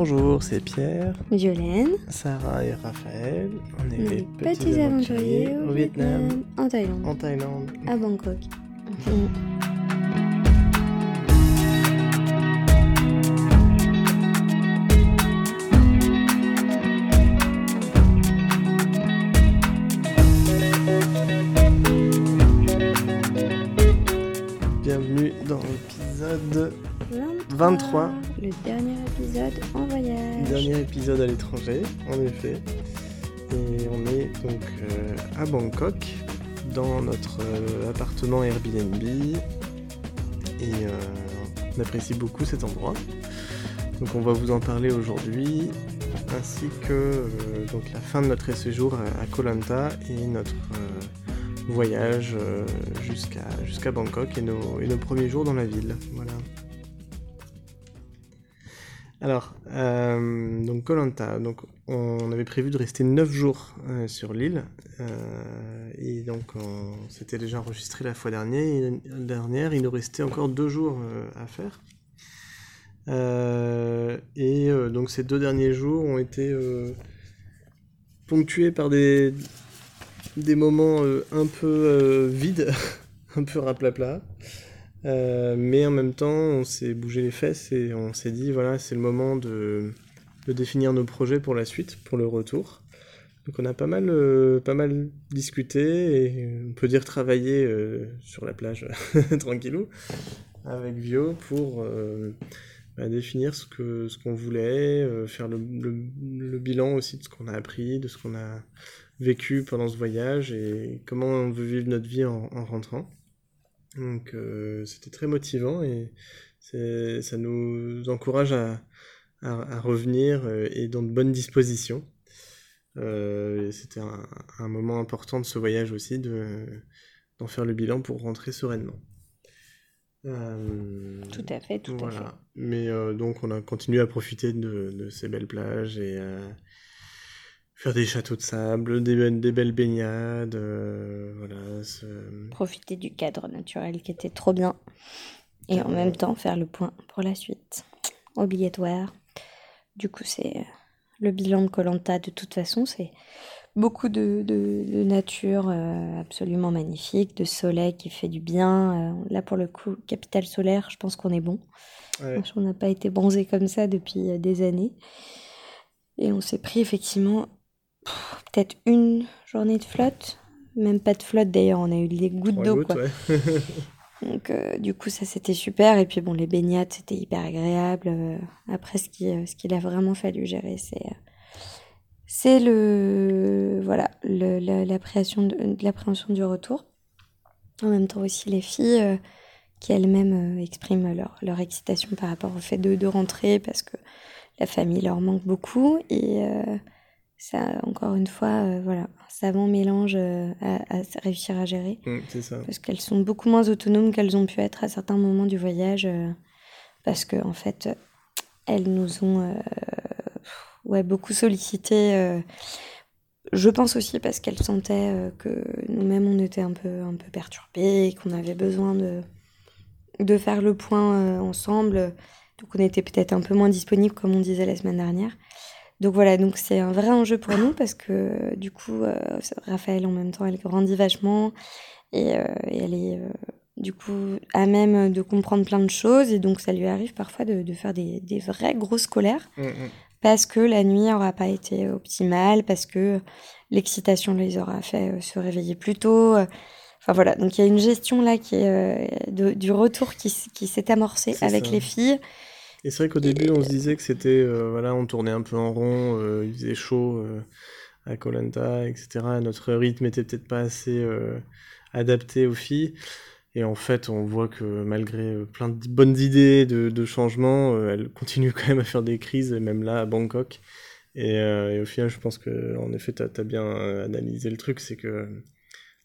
Bonjour, c'est Pierre, Violaine, Sarah et Raphaël. On est les petits, aventuriers au Vietnam, en Thaïlande, en Thaïlande. à Bangkok. Bienvenue dans l'épisode 23. Dernier épisode en voyage. Dernier épisode à l'étranger, en effet. Et on est donc euh, à Bangkok, dans notre euh, appartement Airbnb. Et euh, on apprécie beaucoup cet endroit. Donc on va vous en parler aujourd'hui, ainsi que donc la fin de notre séjour à, Koh Lanta et notre voyage jusqu'à jusqu'à Bangkok et nos, et nos premiers jours dans la ville. Voilà. Alors, euh, donc Koh Lanta, donc on avait prévu de rester 9 jours euh, sur l'île, euh, et donc on s'était déjà enregistré la fois dernière, dernière il nous restait encore 2 jours à faire. Et donc ces deux derniers jours ont été ponctués par des, moments un peu vides, un peu raplapla. Euh, mais en même temps, on s'est bougé les fesses et on s'est dit, voilà, c'est le moment de, de définir nos projets pour la suite, pour le retour. Donc on a pas mal, euh, pas mal discuté et on peut dire travaillé euh, sur la plage tranquillou avec Vio pour euh, bah, définir ce que ce qu'on voulait, faire le, le- bilan aussi de ce qu'on a appris, de ce qu'on a vécu pendant ce voyage et comment on veut vivre notre vie en rentrant. Donc euh, c'était très motivant et ça nous encourage à, à, à revenir euh, et dans de bonnes dispositions. Euh, c'était un, un moment important de ce voyage aussi, de, d'en faire le bilan pour rentrer sereinement. Euh, Tout à fait, tout à fait. voilà. Mais donc on a continué à profiter de, de ces belles plages et à faire des châteaux de sable, des, be- des belles baignades, euh, voilà. Profiter du cadre naturel qui était trop bien. Et en même temps, faire le point pour la suite. Obligatoire. Du coup, c'est euh, le bilan de Colanta. De toute façon, c'est beaucoup de, de- de nature euh, absolument magnifique, de soleil qui fait du bien. Là, pour le coup, capitale solaire, je pense qu'on est bon. Ouais. On n'a pas été bronzé comme ça depuis des années. Et on s'est pris effectivement peut-être une journée de flotte. Même pas de flotte d'ailleurs, on a eu des gouttes d'eau. gouttes, quoi. ouais. Donc euh, du coup ça c'était super. Et puis bon les baignades c'était hyper agréable. Euh, après ce qui, euh, ce qu'il a vraiment fallu gérer c'est c'est le voilà le, la- l'appréhension de, de l'appréhension du retour. En même temps aussi les filles euh, qui elles-mêmes euh, expriment leur, leur excitation par rapport au fait de, de rentrer parce que la famille leur manque beaucoup et ça encore une fois euh, voilà un savant mélange euh, à, à réussir à gérer. Mm, c'est ça. parce qu'elles sont beaucoup moins autonomes qu'elles ont pu être à certains moments du voyage euh, parce que en fait elles nous ont euh, ouais beaucoup sollicité je pense aussi parce qu'elles sentaient que nous-mêmes on était un peu un peu perturbés et qu'on avait besoin de de faire le point ensemble. Donc on était peut-être un peu moins disponible comme on disait la semaine dernière donc voilà donc c'est un vrai enjeu pour nous parce que du coup euh, Raphaël en même temps elle grandit vachement et, euh, et elle est euh, du coup à même de comprendre plein de choses et donc ça lui arrive parfois de, de faire des, des vraies grosses colères Mm, mm. parce que la nuit n'aura pas été optimale, parce que l'excitation les aura fait se réveiller plus tôt. Enfin voilà, donc il y a une gestion là qui est de- du retour qui, qui s'est amorcée avec ça. les filles. Et c'est vrai qu'au début, on se disait que c'était, euh, voilà, on tournait un peu en rond, euh, il faisait chaud euh, à Koh Lanta, etc. Notre rythme était peut-être pas assez adapté aux filles. Et en fait, on voit que malgré plein de bonnes idées de, de changement, euh, elles continuent quand même à faire des crises, même là à Bangkok. Et, au final, je pense que effet, tu as, bien euh, analysé le truc, c'est que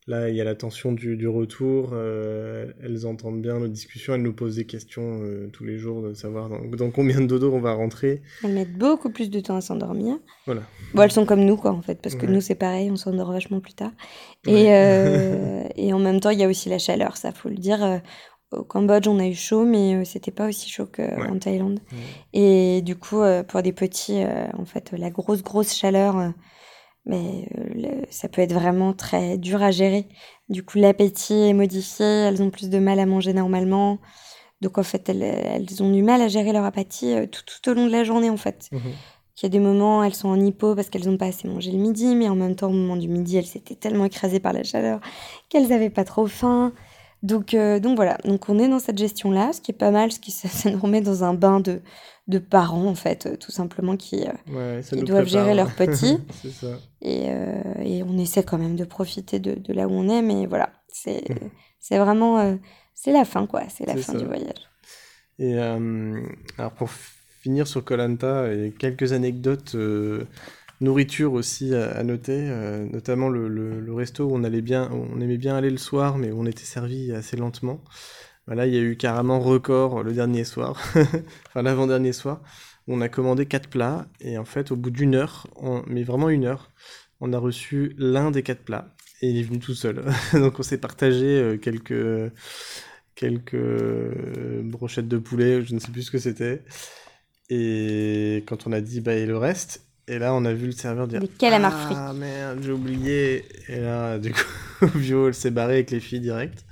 Là, il y a la tension du, du retour. euh, elles entendent bien nos discussions. Elles nous posent des questions euh, tous les jours de savoir dans, dans combien de dodo on va rentrer. Elles mettent beaucoup plus de temps à s'endormir. Voilà. Bon, elles sont comme nous, quoi, en fait, parce que Ouais. nous, c'est pareil, on s'endort vachement plus tard. Ouais. Et, euh, et en même temps, il y a aussi la chaleur, ça, faut le dire. Au Cambodge, on a eu chaud, mais c'était pas aussi chaud qu'en Thaïlande. Et du coup, pour des petits, en fait, la grosse, grosse chaleur, mais euh, le- ça peut être vraiment très dur à gérer. Du coup, l'appétit est modifié, elles ont plus de mal à manger normalement. Donc, en fait, elles, elles ont du mal à gérer leur appétit euh, tout, tout au long de la journée, en fait. Mhm. Il y a des moments, elles sont en hypo parce qu'elles n'ont pas assez mangé le midi, mais en même temps, au moment du midi, elles s'étaient tellement écrasées par la chaleur qu'elles n'avaient pas trop faim. Donc, euh, donc voilà, donc on est dans cette gestion-là, ce qui est pas mal, ce qui ça, ça nous remet dans un bain de, de parents, en fait, euh, tout simplement, qui, euh, Ouais, nous doivent prépare. gérer leurs petits. ça. et, et on essaie quand même de profiter de, de là où on est, mais voilà, c'est c'est vraiment, c'est la fin, quoi, c'est la fin ça. du voyage. Et alors pour finir sur Colanta, et quelques anecdotes nourriture aussi à, noter, euh, notamment le, resto où on allait bien, on aimait bien aller le soir, mais où on était servi assez lentement. Voilà, il y a eu carrément record le dernier soir, enfin l'avant-dernier soir, on a commandé quatre plats et en fait au bout d'une heure, mais vraiment une heure, on a reçu l'un des quatre plats et il est venu tout seul. Donc on s'est partagé euh, quelques quelques euh, brochettes de poulet, je ne sais plus ce que c'était. Et quand on a dit bah et le reste, et là on a vu le serveur dire Des calamars ah merde j'ai oublié. Et là du coup Vio elle s'est barrée avec les filles direct.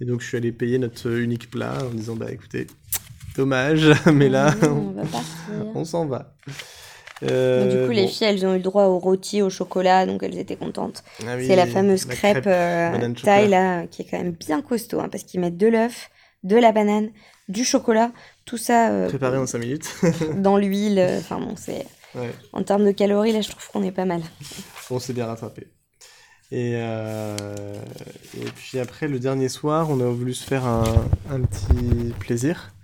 Et donc je suis allé payer notre unique plat en disant bah écoutez dommage mais là Ah non, on va partir. on s'en va. Euh, du coup, les bon. filles, elles ont eu le droit au rôti, au chocolat, donc elles étaient contentes. Ah oui, c'est la fameuse la crêpe, euh, taille, là, qui est quand même bien costaud, hein, parce qu'ils mettent de l'œuf, de la banane, du chocolat, tout ça euh, préparée en 5 minutes. dans l'huile. euh, Enfin bon, c'est... ouais. En termes de calories, là, je trouve qu'on est pas mal. On s'est bien rattrapé. Et, euh, et puis après, le dernier soir, on a voulu se faire un, un petit plaisir.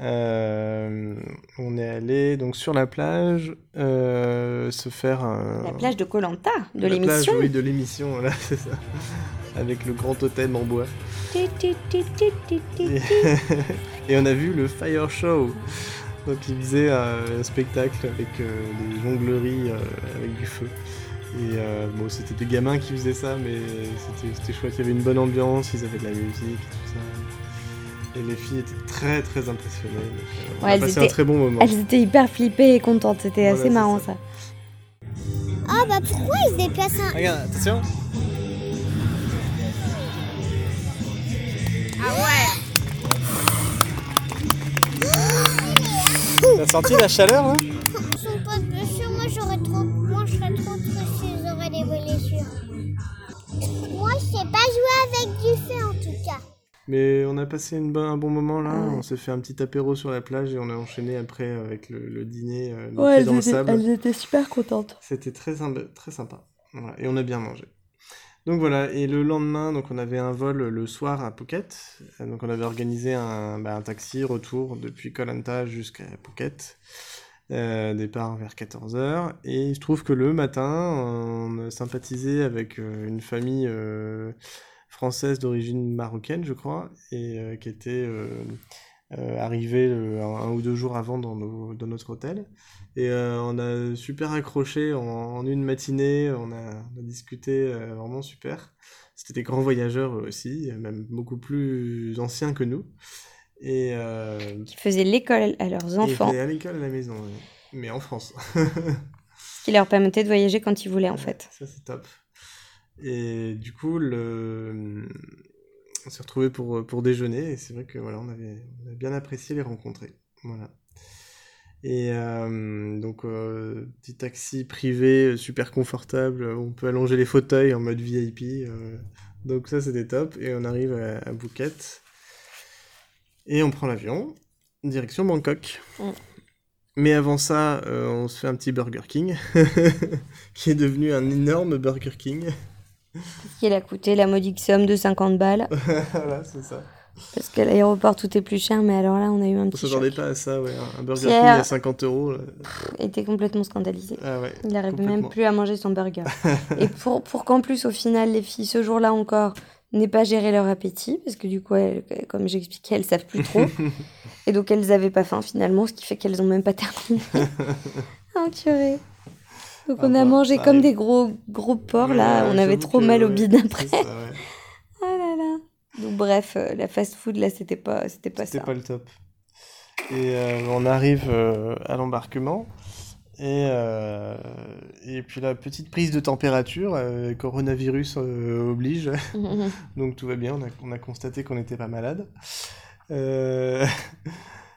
Euh, on est allé donc sur la plage euh, se faire un... La plage de Colanta, de l'émission. oui, de l'émission, voilà, c'est ça. Avec le grand totem en bois. Et on a vu le Fire Show. Donc ils faisaient un spectacle avec euh, des jongleries euh, avec du feu. Et euh, bon, c'était des gamins qui faisaient ça, mais c'était- chouette. Il y avait une bonne ambiance, ils avaient de la musique et tout ça. Et les filles étaient très très impressionnées. Donc, euh, on Ouais, a elles passé étaient- un très bon moment. Elles étaient hyper flippées et contentes, c'était Voilà, assez marrant ça. ça. Ah bah pourquoi ils se déplacent un... Regarde, attention T'as senti la chaleur là Ils sont pas de blessures, moi j'aurais trop... Moi je serais trop triste s'ils auraient des blessures. Moi je sais pas jouer avec du feu en tout cas. Mais on a passé une un bon moment là, Ouais. on s'est fait un petit apéro sur la plage et on a enchaîné après avec le, le dîner, euh, les pieds dans le sable. étaient super contentes. C'était très, sympa- très sympa. Voilà, Et on a bien mangé. Donc voilà, et le lendemain, donc on avait un vol le soir à Phuket. Euh, Donc on avait organisé un, bah, un taxi retour depuis Koh Lanta jusqu'à Phuket. Euh, départ vers 14h. Et il se trouve que le matin, on a sympathisé avec euh, une famille française d'origine marocaine, je crois, et qui était euh, arrivée euh, un, un ou deux jours avant dans, nos- dans notre hôtel. Et euh, on a super accroché en, en une matinée, on a, on a discuté euh, vraiment super. C'était des grands voyageurs eux aussi, même beaucoup plus anciens que nous. Et, Qui faisaient l'école à leurs enfants, étaient à l'école à la maison, mais en France. ce qui leur permettait de voyager quand ils voulaient en fait. Ça, c'est top. Et du coup, le... on s'est retrouvés pour, pour déjeuner, et c'est vrai que voilà, on avait, on bien apprécié les rencontrer. Voilà. Et euh, donc, euh, petit taxi privé, euh, super confortable, on peut allonger les fauteuils en mode VIP. euh, donc ça, c'était top. Et on arrive à, à Phuket. Et on prend l'avion, direction Bangkok. Mm. Mais avant ça, euh, on se fait un petit Burger King, qui est devenu un énorme Burger King. Ce qui a coûté la modique somme de 50 balles? voilà, c'est ça. Parce qu'à l'aéroport tout est plus cher, mais alors là on a eu un On petit s'attendait choc. pas à ça, ouais. Un burger. King à 50 euros. là. Il était complètement scandalisé. Ah ouais. Il n'arrivait même plus à manger son burger. et pour, pour qu'en plus, au final, les filles, ce jour-là encore, n'aient pas géré leur appétit, parce que du coup, elles- comme j'expliquais, elles savent plus trop. et donc, elles n'avaient pas faim finalement, ce qui fait qu'elles n'ont même pas terminé. oh, purée. Donc, Ah on a bah, mangé ça comme arrive. des gros, gros porcs, là. On avait trop que, mal au bide après. ça, ouais. Oh là là. Donc bref, euh, la fast-food là, c'était pas, c'était pas C'était ça. pas le top. Et euh, on arrive euh, à l'embarquement. Et, euh, et puis la petite prise de température, euh, coronavirus euh, oblige. Donc tout va bien, on a, on a constaté qu'on n'était pas malade.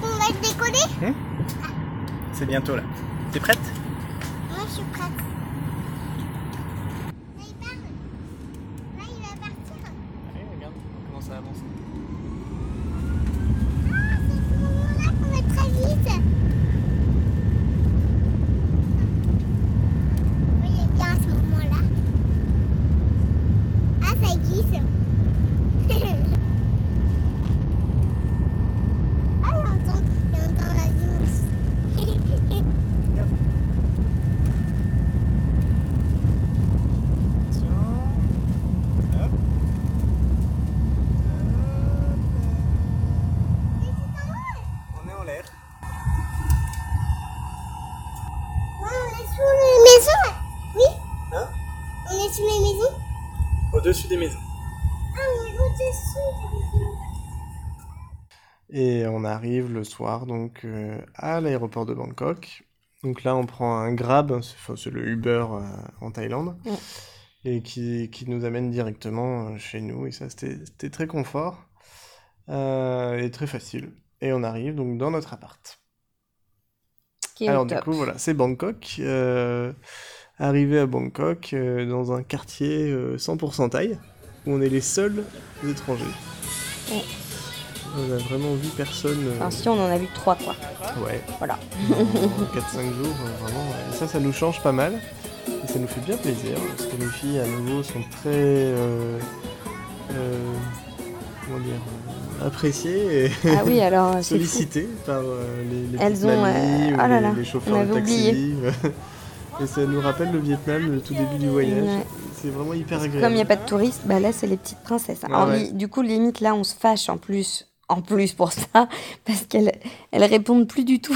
qu'on va décoller. C'est bientôt là. T'es prête Moi, je suis prête. Là, il part. Là, il va partir. Allez, regarde comment ça avance. Ah, c'est ce moment-là qu'on va très vite. Vous voyez bien à ce moment-là. Ah, ça glisse. ah, j'entends, j'entends la douce. On est en l'air. Ouais, on est sous les maisons. Oui, Hein on est sous les maisons. Au-dessus des maisons. Ah, on est au-dessus des maisons. Et on arrive le soir donc euh, à l'aéroport de Bangkok. Donc là, on prend un Grab, c'est le Uber euh, en Thaïlande, Ouais. et qui, qui nous amène directement euh, chez nous. Et ça, c'était très confort et très facile. Et on arrive donc dans notre appart. Alors du coup, voilà, c'est Bangkok. Euh, arrivé à Bangkok, euh, dans un quartier euh, 100% thaï, où on est les seuls étrangers. On a vraiment vu personne. euh, Enfin, si on en a vu trois quoi. Ouais. Voilà. En 4-5 jours, euh, vraiment. Et ça, ça nous change pas mal. Et ça nous fait bien plaisir, parce que les filles, à nouveau, sont très... euh, euh, comment dire Appréciées et Ah oui, alors c'est fou. sollicitées par les, les Elles ont, mamies oh là les, là, les chauffeurs on de taxi. oublié. et ça nous rappelle le Vietnam, le tout début du voyage. Ouais. C'est vraiment hyper agréable. Comme il n'y a pas de touristes, bah là c'est les petites princesses. Ouais, Alors ouais. li- du coup limite là on se fâche en plus, en plus pour ça, parce qu'elles elles répondent plus du tout.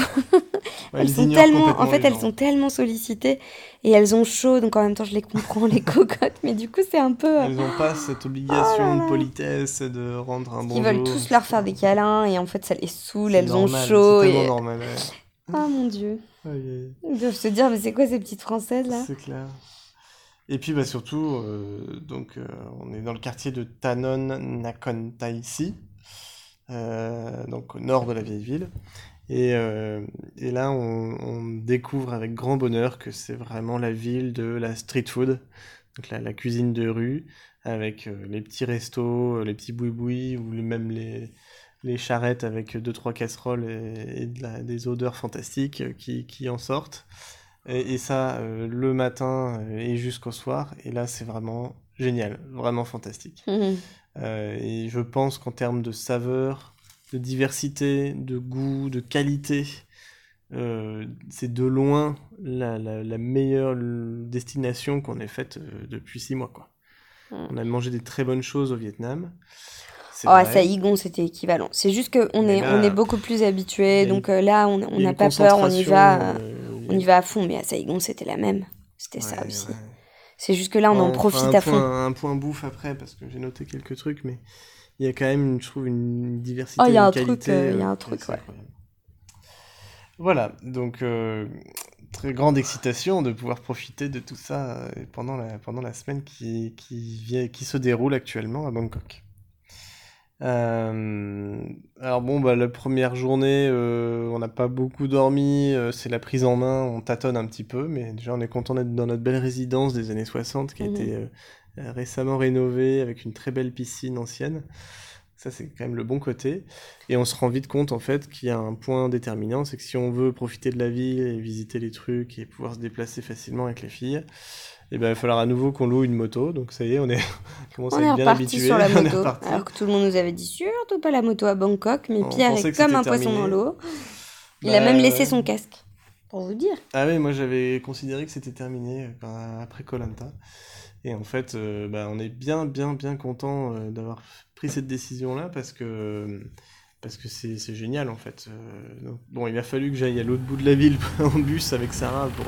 Ouais, elles sont tellement, en fait les elles gens. sont tellement sollicitées et elles ont chaud, donc en même temps je les comprends les cocottes, mais du coup c'est un peu. Elles n'ont pas cette obligation Oh de politesse, de rendre un bonjour. Ils veulent tous leur faire des câlins et en fait ça les saoule, elles ont chaud C'est et. normal, ouais. Oh mon dieu. Aïe. Ils doivent se dire mais c'est quoi ces petites françaises là? C'est clair. Et puis bah, surtout, euh, donc, euh, on est dans le quartier de Tanon euh, donc au nord de la vieille ville. Et, euh, et là, on, découvre avec grand bonheur que c'est vraiment la ville de la street food, donc la, cuisine de rue, avec euh, les petits restos, euh, les petits boui-boui, ou même les, les charrettes avec deux, trois casseroles et, des odeurs fantastiques euh, qui, qui en sortent. Et, ça, euh, le matin euh, et jusqu'au soir. Et là, c'est vraiment génial, vraiment fantastique. Mhm. Euh, et je pense qu'en termes de saveur, de diversité, de goût, de qualité, euh, c'est de loin la, la- la meilleure destination qu'on ait faite euh, depuis six mois. Quoi. Mm. On a mangé des très bonnes choses au Vietnam. Oh, vrai. ça, Igon, c'était équivalent. C'est juste qu'on est, là, on est beaucoup plus habitué, donc euh, là, on n'a pas peur, on y va, on y va à fond. Mais à Saigon, c'était la même. C'était ça aussi. ouais. C'est juste que là, on en profite à fond. point- un point bouffe après, parce que j'ai noté quelques trucs, mais il y a quand même, je trouve, une diversité, Oh, il y a un truc, euh, il y a un euh, truc, ouais. Voilà, donc euh, très grande excitation de pouvoir profiter de tout ça pendant la, pendant la semaine qui, qui, qui se déroule actuellement à Bangkok. Euh, alors bon, bah, la première journée, euh, on n'a pas beaucoup dormi, euh, c'est la prise en main, on tâtonne un petit peu, mais déjà on est content d'être dans notre belle résidence des années 60 qui a Mhm. été euh, euh, récemment rénovée avec une très belle piscine ancienne. Ça, c'est quand même le bon côté. Et on se rend vite compte, en fait, qu'il y a un point déterminant, c'est que si on veut profiter de la ville et visiter les trucs et pouvoir se déplacer facilement avec les filles, eh ben, il va falloir à nouveau qu'on loue une moto. Donc ça y est, on est commence on à être bien habitué. sur la moto. Alors que tout le monde nous avait dit surtout pas la moto à Bangkok, mais Pierre est comme un poisson dans l'eau. Il a même laissé son casque, pour vous dire. Ah oui, moi j'avais considéré que c'était terminé euh, après Colanta. Et en fait, euh, bah, on est bien, bien, bien content euh, d'avoir pris cette décision-là parce que parce que c'est génial en fait. bon, il a fallu que j'aille à l'autre bout de la ville en bus avec Sarah pour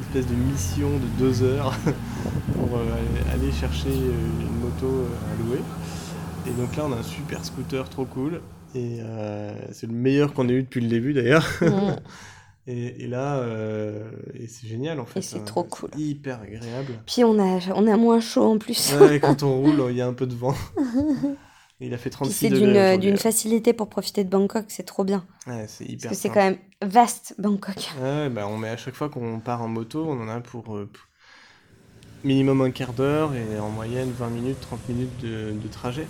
espèce de mission de deux heures pour aller chercher une moto à louer. Et donc là, on a un super scooter trop cool. Et euh, c'est le meilleur qu'on ait eu depuis le début d'ailleurs. Et, et, là, euh, et c'est génial en fait. Et c'est hein. trop cool. Hyper agréable. Puis on a, on a moins chaud en plus. ouais, quand on roule, il y a un peu de vent. Il a fait 36 degrés. C'est d'une facilité pour profiter de Bangkok, c'est trop bien. Ouais, c'est hyper Parce que c'est quand même vaste Bangkok. Ouais, bah on met à chaque fois qu'on part en moto, on en a pour euh, minimum un quart d'heure et en moyenne 20 minutes, 30 minutes de, de trajet.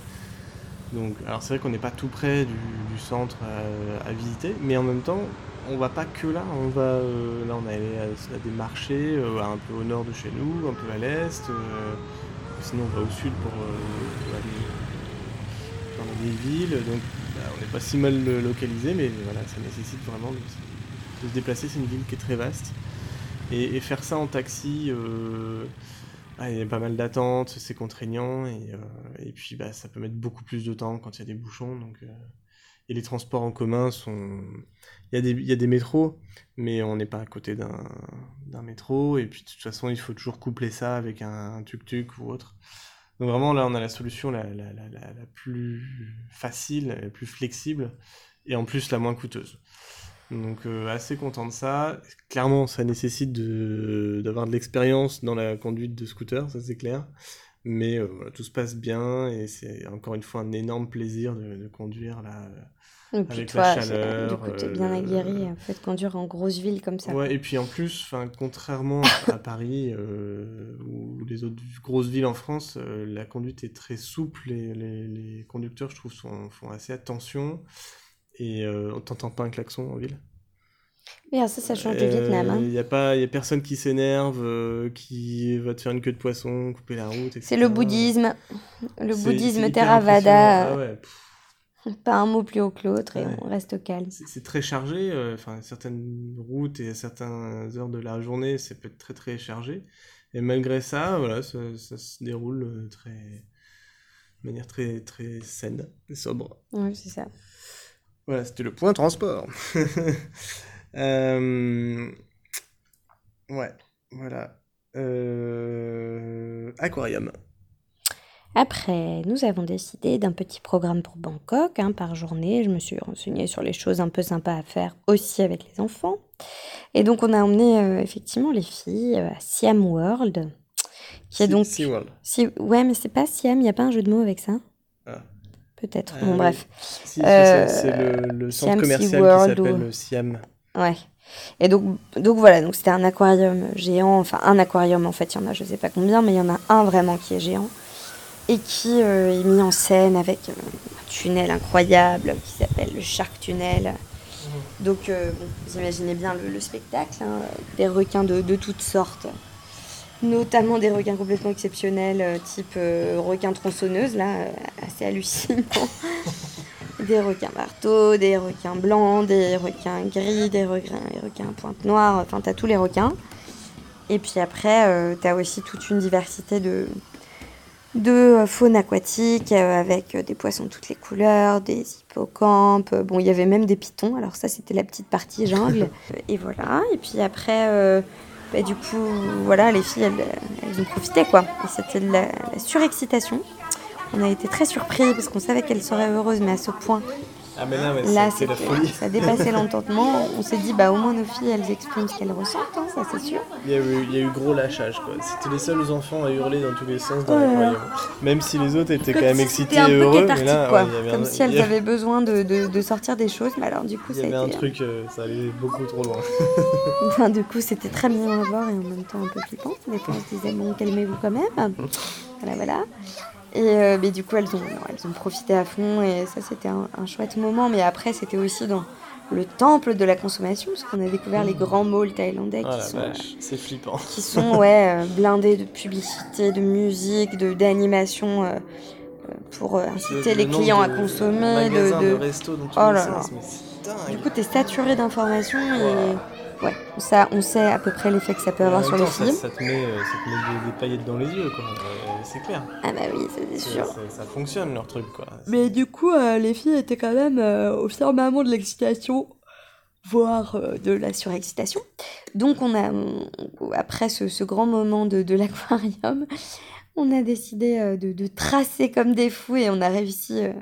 Donc, alors c'est vrai qu'on n'est pas tout près du, centre à, visiter, mais en même temps, on va pas que là. On va, euh, là, on est allé à, des marchés euh, un peu au nord de chez nous, un peu à l'est. Euh, sinon, on va au sud pour aller dans les villes. Donc, bah, on n'est pas si mal localisé, mais voilà, ça nécessite vraiment de, se déplacer. C'est une ville qui est très vaste. Et, faire ça en taxi ah, il y a pas mal d'attentes, c'est contraignant, et, euh, et, puis bah, ça peut mettre beaucoup plus de temps quand il y a des bouchons. Donc, euh, et les transports en commun sont. Des, il y a des métros, mais on n'est pas à côté d'un métro, et puis de toute façon, il faut toujours coupler ça avec un tuk-tuk ou autre. Donc vraiment, là, on a la solution la, la, la, la plus facile, la plus flexible, et en plus la moins coûteuse. Donc euh, assez content de ça. Clairement, ça nécessite d'avoir de, l'expérience dans la conduite de scooter, ça c'est clair. Mais euh, voilà, tout se passe bien et c'est encore une fois un énorme plaisir de, conduire là. Et puis avec toi, la chaleur. Du coup, t'es bien euh, aguerri en fait conduire en grosse ville comme ça. Ouais, et puis en plus, contrairement à Paris ou les autres grosses villes en France, la conduite est très souple et les, les conducteurs, je trouve, sont, font assez attention et euh, on t'entend pas un klaxon en ville? Mais ça, ça change du Vietnam. Il n'y a, pas, y a personne qui s'énerve, euh, qui va te faire une queue de poisson, couper la route. C'est le bouddhisme. Le bouddhisme Theravada. Ah pas un mot plus haut que l'autre et on reste calme. C'est très chargé. Euh, enfin, certaines routes et à certaines heures de la journée, ça peut être très très chargé. Et malgré ça, voilà, ça, ça se déroule très, de manière très très saine et sobre. Oui, c'est ça. Voilà, c'était le point transport. euh... Ouais, voilà. Euh... Aquarium. Après, nous avons décidé d'un petit programme pour Bangkok hein, par journée. Je me suis renseignée sur les choses un peu sympas à faire aussi avec les enfants. Et donc, on a emmené euh, effectivement les filles à Siam World. Qui est donc... Sea World. Si... Ouais, mais c'est pas Siam, il n'y a pas un jeu de mots avec ça? Ah. Peut-être. Euh, bon, bref. c'est le, centre commercial qui s'appelle Siam. Ouais. Et donc, donc voilà, donc c'était un aquarium géant, enfin un aquarium en fait, il y en a je sais pas combien, mais il y en a un vraiment qui est géant et qui euh, est mis en scène avec un tunnel incroyable qui s'appelle le Shark Tunnel. Mhm. Donc vous imaginez bien le, spectacle, hein, des requins de, de toutes sortes notamment des requins complètement exceptionnels, euh, type euh, requin tronçonneuse, là, euh, assez hallucinant. des requins marteaux, des requins blancs, des requins gris, des requins, des requins pointe noire, enfin, t'as tous les requins. Et puis après, t'as aussi toute une diversité de, de faune aquatique avec des poissons de toutes les couleurs, des hippocampes. Bon, il y avait même des pitons, alors ça, c'était la petite partie jungle. Et voilà. Et puis après bah, du coup, voilà, les filles, elles, ont profité, quoi. Et c'était de la, surexcitation. On a été très surpris parce qu'on savait qu'elles seraient heureuses, mais à ce point. Ah mais là, là c'est la folie. Ça dépassait l'entendement. On s'est dit, bah au moins nos filles, elles expriment ce qu'elles ressentent, hein, ça c'est sûr. Il y, a eu, il y, a eu, gros lâchage, quoi. C'était les seuls enfants à hurler dans tous les sens dans l'aquarium. Même si les autres étaient quand même excités et heureux. Mais là, quoi. Comme si elles avaient besoin de, de, de, sortir des choses. Mais alors du coup, Il y avait un truc, euh, ça allait beaucoup trop loin. enfin, du coup, c'était très bien à voir et en même temps un peu flippant. Mais on se disait, bon, calmez-vous quand même. Voilà, voilà. Et euh, mais du coup, elles ont, elles ont profité à fond et ça, c'était un, un chouette moment. Mais après, c'était aussi dans le temple de la consommation, parce qu'on a découvert les grands malls thaïlandais Oh qui sont, flippant. qui sont ouais, euh, blindés de publicité, de musique, de d'animation euh, pour inciter les clients à consommer. De, de- de restos dans tous Oh là sens, là. mais. Du coup, t'es saturé d'informations et ouais, ça, on sait à peu près l'effet que ça peut avoir sur le temps, ça, film. ça te met, euh, ça te met des, des paillettes dans les yeux, quoi. Euh, c'est clair. Ah bah oui, c'est sûr. ça fonctionne leur truc, quoi. Mais du coup, euh, les filles étaient quand même euh, au firmament de l'excitation, voire euh, de la surexcitation. Donc, on a, on- après ce, ce grand moment de, de l'aquarium, on a décidé euh, de, de tracer comme des fous et on a réussi euh,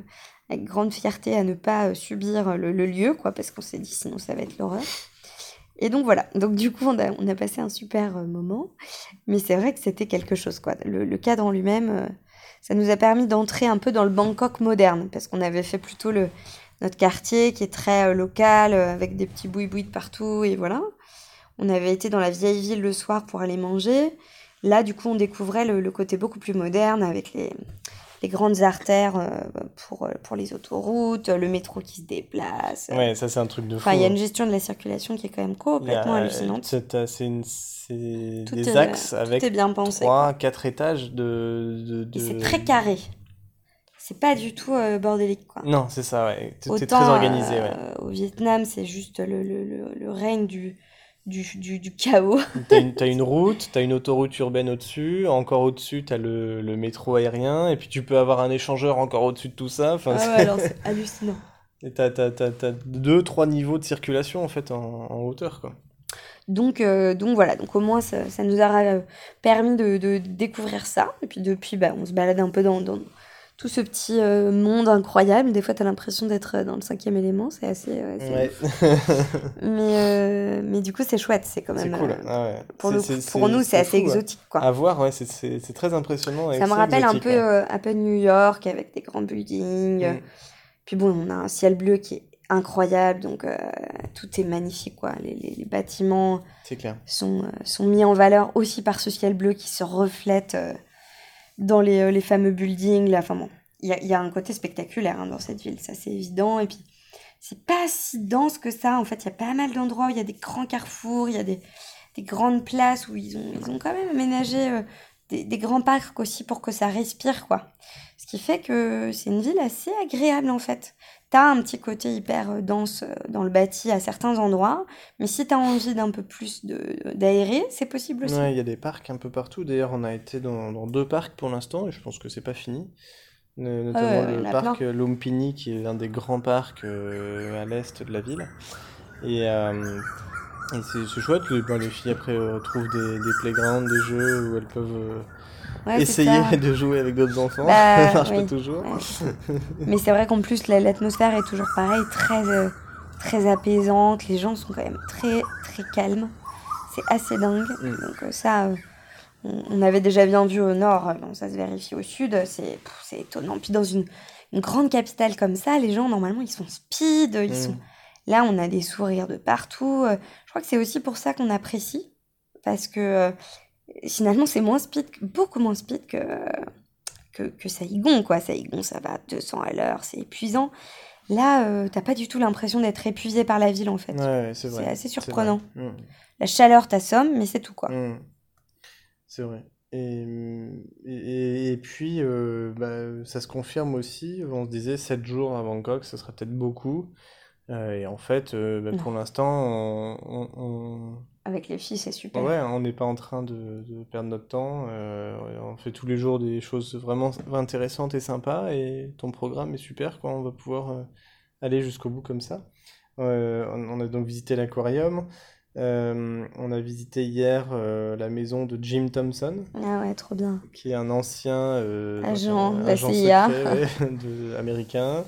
avec grande fierté à ne pas subir le, le lieu, quoi, parce qu'on s'est dit sinon ça va être l'horreur. Et donc voilà, donc du coup on a, a passé un super euh, moment, mais c'est vrai que c'était quelque chose, quoi. Le, le cadre en lui-même, euh, ça nous a permis d'entrer un peu dans le Bangkok moderne, parce qu'on avait fait plutôt le, notre quartier qui est très euh, local, avec des petits boui-boui de partout, et voilà. On avait été dans la vieille ville le soir pour aller manger. Là, du coup, on découvrait le côté beaucoup plus moderne, avec les, les grandes artères euh, pour, euh, pour les autoroutes, le métro qui se déplace. Ouais, ça, c'est un truc de fou. Enfin, il y a hein. une gestion de la circulation qui est quand même complètement a- hallucinante. c'est- une- des est- axes avec est bien pensé. 3, 4 étages de. de, c'est très carré. C'est pas du tout euh, bordélique, quoi. Non, c'est ça, ouais. Tout est très organisé, ouais. euh, au Vietnam, c'est juste le, le, le, le règne du, du, du, du chaos. T'as une, route, t'as une autoroute urbaine au-dessus, encore au-dessus, t'as le, le métro aérien, et puis tu peux avoir un échangeur encore au-dessus de tout ça. Enfin, Ah c'est- ouais, alors c'est hallucinant. Et t'as, t'as, t'as, t'as deux, trois niveaux de circulation en fait en, en hauteur, quoi. Donc, euh, donc voilà, donc au moins ça, ça nous a euh, permis de, de découvrir ça. Et puis depuis, bah, on se balade un peu dans, dans tout ce petit euh, monde incroyable. Des fois, tu as l'impression d'être dans le cinquième élément, c'est assez... euh, Ouais. Mais, euh, mais du coup, c'est chouette, c'est quand c'est même... cool. euh, Ah ouais. pour, C'est- le c'est- coup, pour nous, c'est assez fou, exotique, quoi. À voir, ouais, c'est, très impressionnant. Ça me rappelle un peu, euh, un peu New York avec des grands buildings. euh, Mm. Puis bon, on a un ciel bleu qui est incroyable, donc euh, tout est magnifique, quoi. Les, les- les bâtiments clair. sont, euh, sont mis en valeur aussi par ce ciel bleu qui se reflète euh, dans les, euh, les fameux buildings. Là. Enfin bon, il y a, y a un côté spectaculaire hein, dans cette ville, ça c'est évident. Et puis, c'est pas si dense que ça. En fait, il y a pas mal d'endroits où il y a des grands carrefours, il y a des, des grandes places où ils ont, ils ont quand même aménagé euh, des, des grands parcs aussi pour que ça respire, quoi. Ce qui fait que c'est une ville assez agréable, en fait. T'as un petit côté hyper euh, dense euh, dans le bâti à certains endroits, mais si t'as envie d'un peu plus d'aérer, c'est possible aussi. Ouais, il y a des parcs un peu partout. D'ailleurs, on a été dans, dans deux parcs pour l'instant, et je pense que c'est pas fini. Notamment le parc plein. euh, Lumpini, qui est l'un des grands parcs euh, à l'est de la ville. Et, euh, et c'est chouette, les, ben, les filles après euh, retrouvent des, des playgrounds, des jeux où elles peuvent euh, Ouais, essayer de jouer avec d'autres enfants. Bah, ça marche oui. pas toujours. Ouais. Mais c'est vrai qu'en plus, la- l'atmosphère est toujours pareil, très, euh, très apaisante. Les gens sont quand même très, très calmes. C'est assez dingue. Mm. Donc, ça, on, on avait déjà bien vu au nord, bon, ça se vérifie au sud. C'est étonnant. Puis dans une, une grande capitale comme ça, les gens, normalement, ils sont speed. Ils Mm. sont... Là, on a des sourires de partout. Euh, Je crois que c'est aussi pour ça qu'on apprécie. Parce que euh, finalement, c'est moins speed, beaucoup moins speed que, que, que Saïgon, quoi. Saïgon, ça va à 200 à l'heure, c'est épuisant. Là, euh, t'as pas du tout l'impression d'être épuisé par la ville, en fait. Ouais, c'est vrai. C'est assez surprenant. vrai. Mm. La chaleur t'assomme, mais c'est tout, quoi. Mm. C'est vrai. Et, et, et puis, euh, bah, ça se confirme aussi. On se disait 7 jours à Bangkok, ce serait peut-être beaucoup. Euh, et en fait, euh, bah, pour l'instant, on, on- on- Avec les filles, c'est super. ouais, on n'est pas en train de, de perdre notre temps. Euh, on fait tous les jours des choses vraiment intéressantes et sympas. Et ton programme est super, quoi. On va pouvoir aller jusqu'au bout comme ça. Euh, on, a donc visité l'aquarium. Euh, on a visité hier euh, la maison de Jim Thompson, Ah ouais, trop bien. qui est un ancien Agent de la agent CIA. secret, ouais, de- américain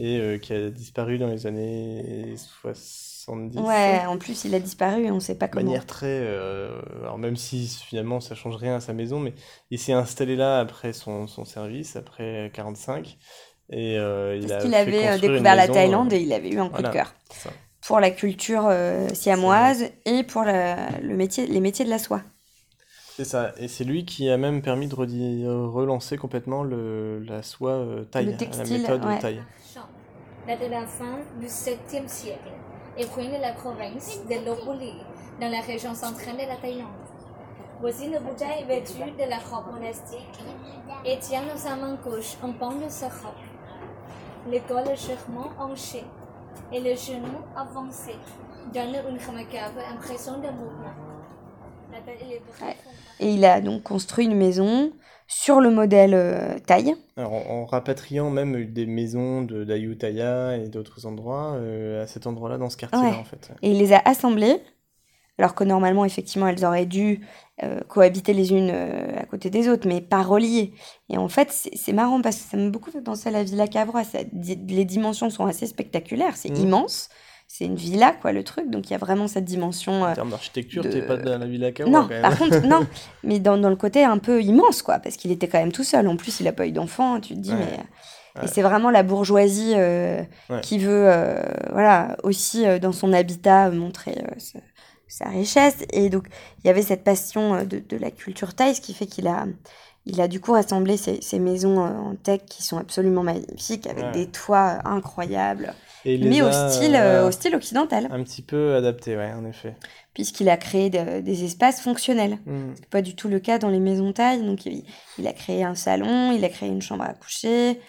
et euh, qui a disparu dans les années 70. Ouais, en plus, il a disparu on sait pas De comment. manière très. euh, alors, même si finalement ça change rien à sa maison, mais il s'est installé là après son, son service, après 45. Et euh, il a Parce qu'il avait découvert la Thaïlande euh, et il avait eu un coup voilà, de cœur. Pour la culture euh, siamoise et pour la- le métier, les métiers de la soie. C'est ça, et c'est lui qui a même permis de relancer complètement le, la soie euh, taille, la méthode ouais. taille. Date de la fin du 7e siècle et de la province de Lopburi, dans la région centrale de la Thaïlande. Voici le Bouddha vêtu de la robe monastique et tient dans sa main gauche un pan de sa robe. Le col légèrement hanché et le genou avancé donne une remarquable impression de mouvement. La tête et les bras Ouais. Et il a donc construit une maison sur le modèle euh, taille. Alors, en, en rapatriant même des maisons de d'Ayutthaya et d'autres endroits euh, à cet endroit-là, dans ce quartier-là, Ouais. en fait. Et il les a assemblées, alors que normalement, effectivement, elles auraient dû euh, cohabiter les unes euh, à côté des autres, mais pas reliées. Et en fait, c'est marrant parce que ça m'a beaucoup fait penser à la Villa Cavrois. Ça- les dimensions sont assez spectaculaires, c'est Mhm. immense. C'est une villa, quoi, le truc. Donc il y a vraiment cette dimension. euh, En termes d'architecture, de- t'es pas dans la Villa Cavrois, Non, quand même. par contre, non. Mais dans, dans le côté un peu immense, quoi, parce qu'il était quand même tout seul. En plus, il n'a pas eu d'enfant. Tu te dis, Ouais. mais. Ouais. Et c'est vraiment la bourgeoisie euh, Ouais. qui veut, euh, voilà, aussi euh, dans son habitat euh, montrer euh, sa, sa richesse. Et donc, il y avait cette passion euh, de, de la culture thaï, ce qui fait qu'il a, il a du coup rassemblé ces, ces maisons euh, en teck qui sont absolument magnifiques, avec des toits euh, incroyables, Et il les mais au a, style, euh, au style occidental, Un petit peu adapté, ouais, en effet. puisqu'il a créé de- des espaces fonctionnels. Hmm. C'est pas du tout le cas dans les maisons taille. Donc, il, il a créé un salon, il a créé une chambre à coucher,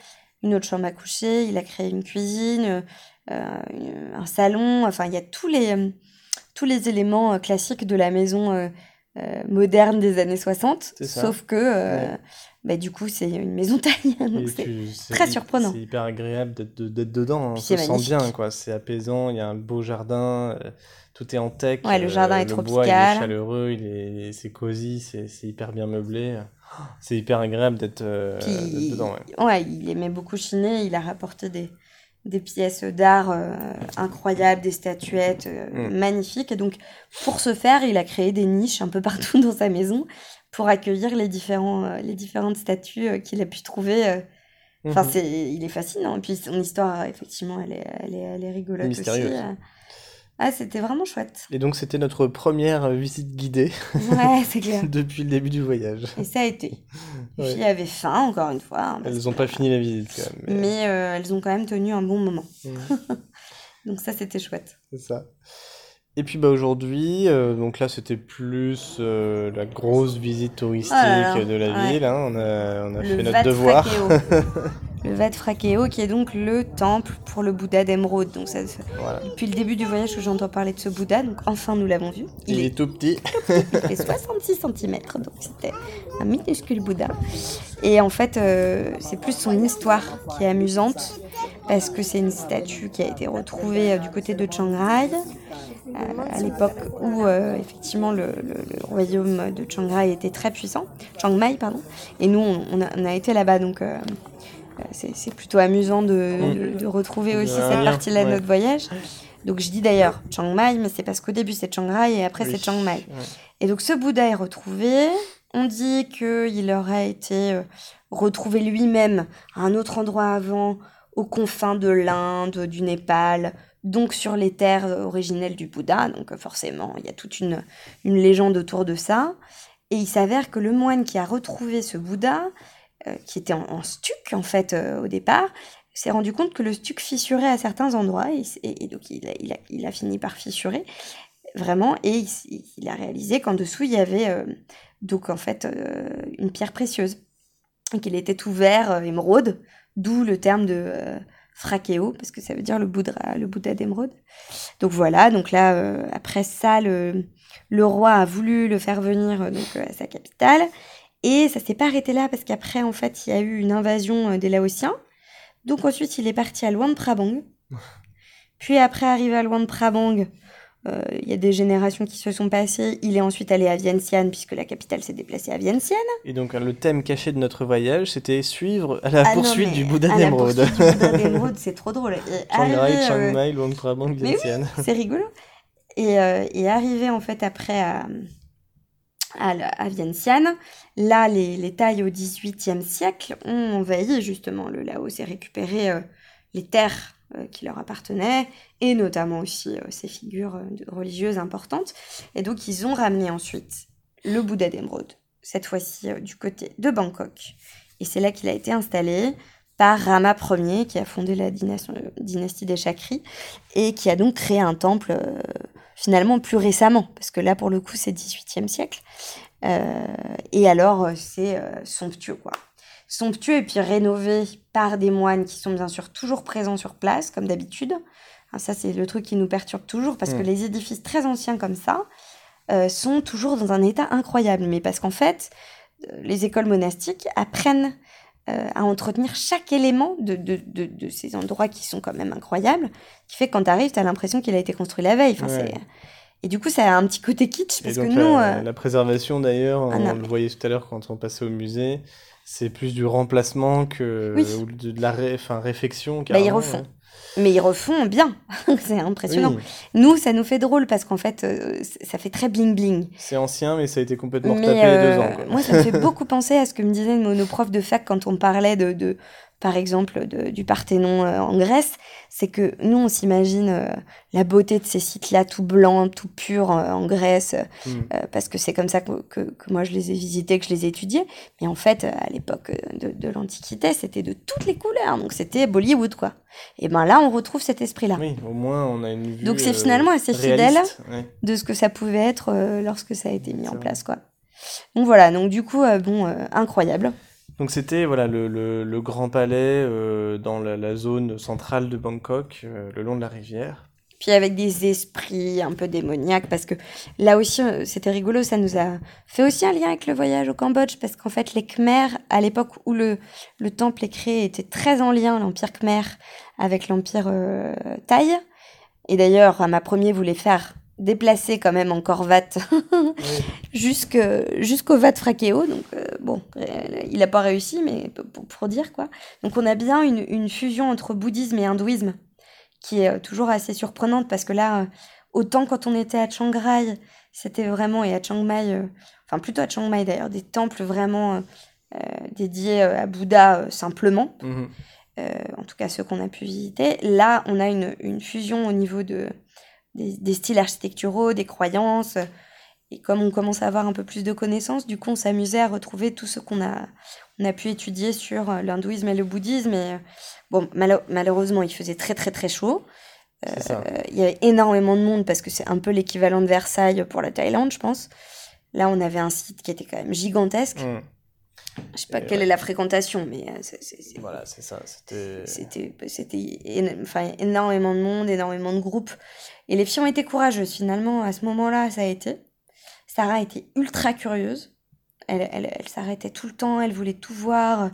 une autre chambre à coucher, il a créé une cuisine, euh, une- un salon. Enfin, il y a tous les, euh, tous les éléments euh, classiques de la maison euh, moderne des années 60. C'est ça. Sauf que, Ouais. Bah, du coup, c'est une maison Et c'est- très surprenant. C'est hyper agréable d'être de- d'être dedans. hein. On Puis se sent bien, quoi. C'est apaisant. Il y a un beau jardin. euh, tout est en tech. Ouais, le jardin est Le bois, il tropical. est chaleureux. Il est, c'est cosy. C'est hyper bien meublé. C'est hyper agréable d'être euh, dedans, ouais. ouais, il aimait beaucoup chiner. Il a rapporté des, des pièces d'art euh, incroyables, des statuettes euh, Mm. magnifiques. Et donc, pour ce faire, il a créé des niches un peu partout dans sa maison pour accueillir les, différents, euh, les différentes statues euh, qu'il a pu trouver. euh. Enfin, Mhm. c'est, il est fascinant. Et puis, son histoire, effectivement, elle est, elle est, elle est rigolote Mystérieuse. aussi. Ah, c'était vraiment chouette. Et donc, c'était notre première visite guidée Ouais, c'est clair. depuis le début du voyage. Et ça a été. Les Ouais. filles avaient faim, encore une fois. hein, Elles n'ont pas fini la visite, quand même. mais- Mais euh, elles ont quand même tenu un bon moment. Mhm. Donc ça, c'était chouette. C'est ça. Et puis bah aujourd'hui, euh, donc là c'était plus euh, la grosse visite touristique Oh là là, de la ouais. ville. hein. On a, on a fait notre devoir. Le Vat Frakeo, qui est donc le temple pour le Bouddha d'Emeraude. Donc ça, Voilà. depuis le début du voyage que j'entends parler de ce Bouddha, donc enfin nous l'avons vu. Il, Il, est tout petit. il fait 66 cm, donc c'était un minuscule Bouddha. Et en fait, euh, c'est plus son histoire qui est amusante, parce que c'est une statue qui a été retrouvée euh, du côté de Chiang Rai, euh, à l'époque où euh, effectivement le, le- le royaume de Chiang Rai était très puissant, Chiang Mai pardon, et nous on, on a, été là-bas donc c'est plutôt amusant de, de- de retrouver aussi cette partie-là de ouais. notre voyage. Donc je dis d'ailleurs Chiang Mai, mais c'est parce qu'au début c'est Chiang Rai et après Oui. c'est Chiang Mai. Ouais. Et donc ce Bouddha est retrouvé. On dit qu'il aurait été retrouvé lui-même à un autre endroit avant, aux confins de l'Inde, du Népal, donc sur les terres euh, originelles du Bouddha. Donc euh, forcément, il y a toute une, légende autour de ça. Et il s'avère que le moine qui a retrouvé ce Bouddha, euh, qui était en, stuc en fait au départ, s'est rendu compte que le stuc fissurait à certains endroits et, donc il a, fini par fissurer vraiment et il, a réalisé qu'en dessous il y avait donc en fait une pierre précieuse et qu'il était tout vert euh, émeraude, d'où le terme de euh, Frakeo parce que ça veut dire le Bouddha, le Bouddha d'émeraude. Donc voilà, donc là euh, après ça le, le roi a voulu le faire venir euh, donc euh, à sa capitale et ça s'est pas arrêté là parce qu'après en fait il y a eu une invasion des Laotiens. Donc ensuite il est parti à Luang Prabang. Puis après arrivé à Luang Prabang, il y a des générations qui se sont passées. Il est ensuite allé à Vientiane puisque la capitale s'est déplacée à Vientiane. Et donc le thème caché de notre voyage, c'était suivre à la Ah non, poursuite mais du Bouddha d'émeraude. Bouddha d'émeraude, c'est trop drôle. Et Chiang Rai, arrivé, Chiang euh, Mai, Luang Prabang, mais oui. Vientiane. C'est rigolo. Et, euh, et arrivé en fait après à, à, Vientiane, là les, les Thaïs au XVIIIe siècle ont envahi justement le Laos et récupéré euh, les terres euh, qui leur appartenaient et notamment aussi euh, ces figures euh, religieuses importantes. Et donc ils ont ramené ensuite le Bouddha d'émeraude cette fois-ci euh, du côté de Bangkok. Et c'est là qu'il a été installé par Rama Ier, qui a fondé la dynastie, des Chakris, et qui a donc créé un temple euh, finalement plus récemment, parce que là, pour le coup, c'est 18e siècle. Euh, et alors, euh, c'est euh, somptueux, quoi. Somptueux et puis rénové par des moines qui sont bien sûr toujours présents sur place, comme d'habitude. Hein, ça, c'est le truc qui nous perturbe toujours, parce que Mm. les édifices très anciens comme ça euh, sont toujours dans un état incroyable. Mais parce qu'en fait, euh, les écoles monastiques apprennent euh, à entretenir chaque élément de, de, de, de ces endroits qui sont quand même incroyables, qui fait que quand tu arrives, tu as l'impression qu'il a été construit la veille. Enfin, Ouais. c'est- Et du coup, ça a un petit côté kitsch, Et parce que donc nous... la, euh, la préservation d'ailleurs, Ah, on non, le mais- voyait tout à l'heure quand on passait au musée, c'est plus du remplacement que Oui. ou de, de la ré, enfin, réfection. Bah, ils refont. ouais. Mais ils refont bien. c'est impressionnant. Oui, Nous, ça nous fait drôle parce qu'en fait, euh, ça fait très bling-bling. c'est ancien, mais ça a été complètement retapé il y a euh, deux ans. quoi. moi, ça me fait beaucoup penser à ce que me disaient nos, nos profs de fac quand on parlait de, de par exemple, de- du Parthénon euh, en Grèce. C'est que nous, on s'imagine euh, la beauté de ces sites-là, tout blancs, tout purs euh, en Grèce, Mm. parce que c'est comme ça que, que, que moi je les ai visités, que je les ai étudiés. Mais en fait, à l'époque de, de l'Antiquité, c'était de toutes les couleurs. Donc c'était Bollywood, quoi. Et ben là, on retrouve cet esprit-là. Oui, au moins on a une vue. Donc, c'est finalement assez fidèle. ouais. de ce que ça pouvait être lorsque ça a été mis en vrai. place quoi. Donc voilà, donc du coup euh, bon euh, incroyable. Donc c'était voilà le, le, grand palais euh, dans la, zone centrale de Bangkok, euh, le long de la rivière. Puis avec des esprits un peu démoniaques parce que là aussi euh, c'était rigolo, ça nous a fait aussi un lien avec le voyage au Cambodge parce qu'en fait les Khmers à l'époque où le le temple est créé était très en lien l'empire Khmer avec l'empire Thaï. Et d'ailleurs, Rama Ier voulait faire déplacer quand même en Corvat jusque- jusqu'au Vat Frakeo. Donc, euh, bon, euh, il n'a pas réussi, mais pour, pour dire quoi. Donc, on a bien une, une fusion entre bouddhisme et hindouisme qui est euh, toujours assez surprenante parce que là, autant quand on était à Chiang Rai, c'était vraiment, et à Chiang Mai, euh, enfin plutôt à Chiang Mai d'ailleurs, des temples vraiment euh, dédiés à Bouddha simplement Mhm. en tout cas ceux qu'on a pu visiter. Là, on a une, une fusion au niveau de, des, des styles architecturaux, des croyances. Et comme on commence à avoir un peu plus de connaissances, du coup, on s'amusait à retrouver tout ce qu'on a, on a pu étudier sur euh, l'hindouisme et le bouddhisme. Et, euh, bon, malheureusement, il faisait très, très, très chaud. Euh, il y avait énormément de monde parce que c'est un peu l'équivalent de Versailles pour la Thaïlande, je pense. Là, on avait un site qui était quand même gigantesque. Mm. Je sais pas Et quelle ouais. est la fréquentation, mais euh, c'est- c'est- c'est- Voilà, c'est ça. C'était. c'était c'était éno- enfin, énormément de monde, énormément de groupes. Et les filles ont été courageuses finalement à ce moment-là, ça a été. Sarah était ultra curieuse. Elle, elle, elle s'arrêtait tout le temps, elle voulait tout voir.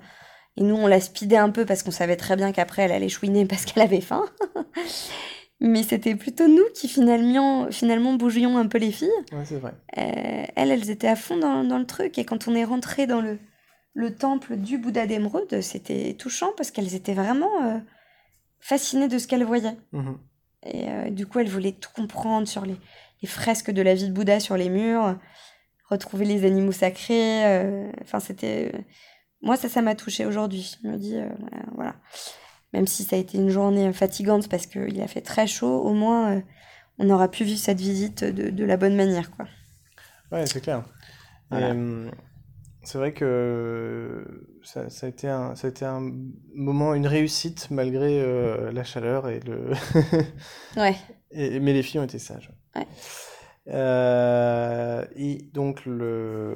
Et nous, on la speedait un peu parce qu'on savait très bien qu'après, elle allait chouiner parce qu'elle avait faim. Mais c'était plutôt nous qui finalement, finalement bougions un peu les filles. Ouais, c'est vrai. Euh, elles, elles étaient à fond dans, dans le truc. Et quand on est rentré dans le, le temple du Bouddha d'émeraude, c'était touchant parce qu'elles étaient vraiment euh, fascinées de ce qu'elles voyaient. Mhm. Et euh, du coup, elles voulaient tout comprendre sur les, les fresques de la vie de Bouddha sur les murs, retrouver les animaux sacrés. euh, Enfin, c'était. Moi, ça, ça m'a touchée aujourd'hui. Je me dis, voilà. Même si ça a été une journée fatigante parce qu'il a fait très chaud, au moins, on aura pu vivre cette visite de, de la bonne manière, quoi. Ouais, c'est clair. Voilà. Et, hum, c'est vrai que ça, ça a été un, ça a été un moment, une réussite malgré euh, la chaleur et le. Ouais. et, mais les filles ont été sages. Ouais. Euh, et donc le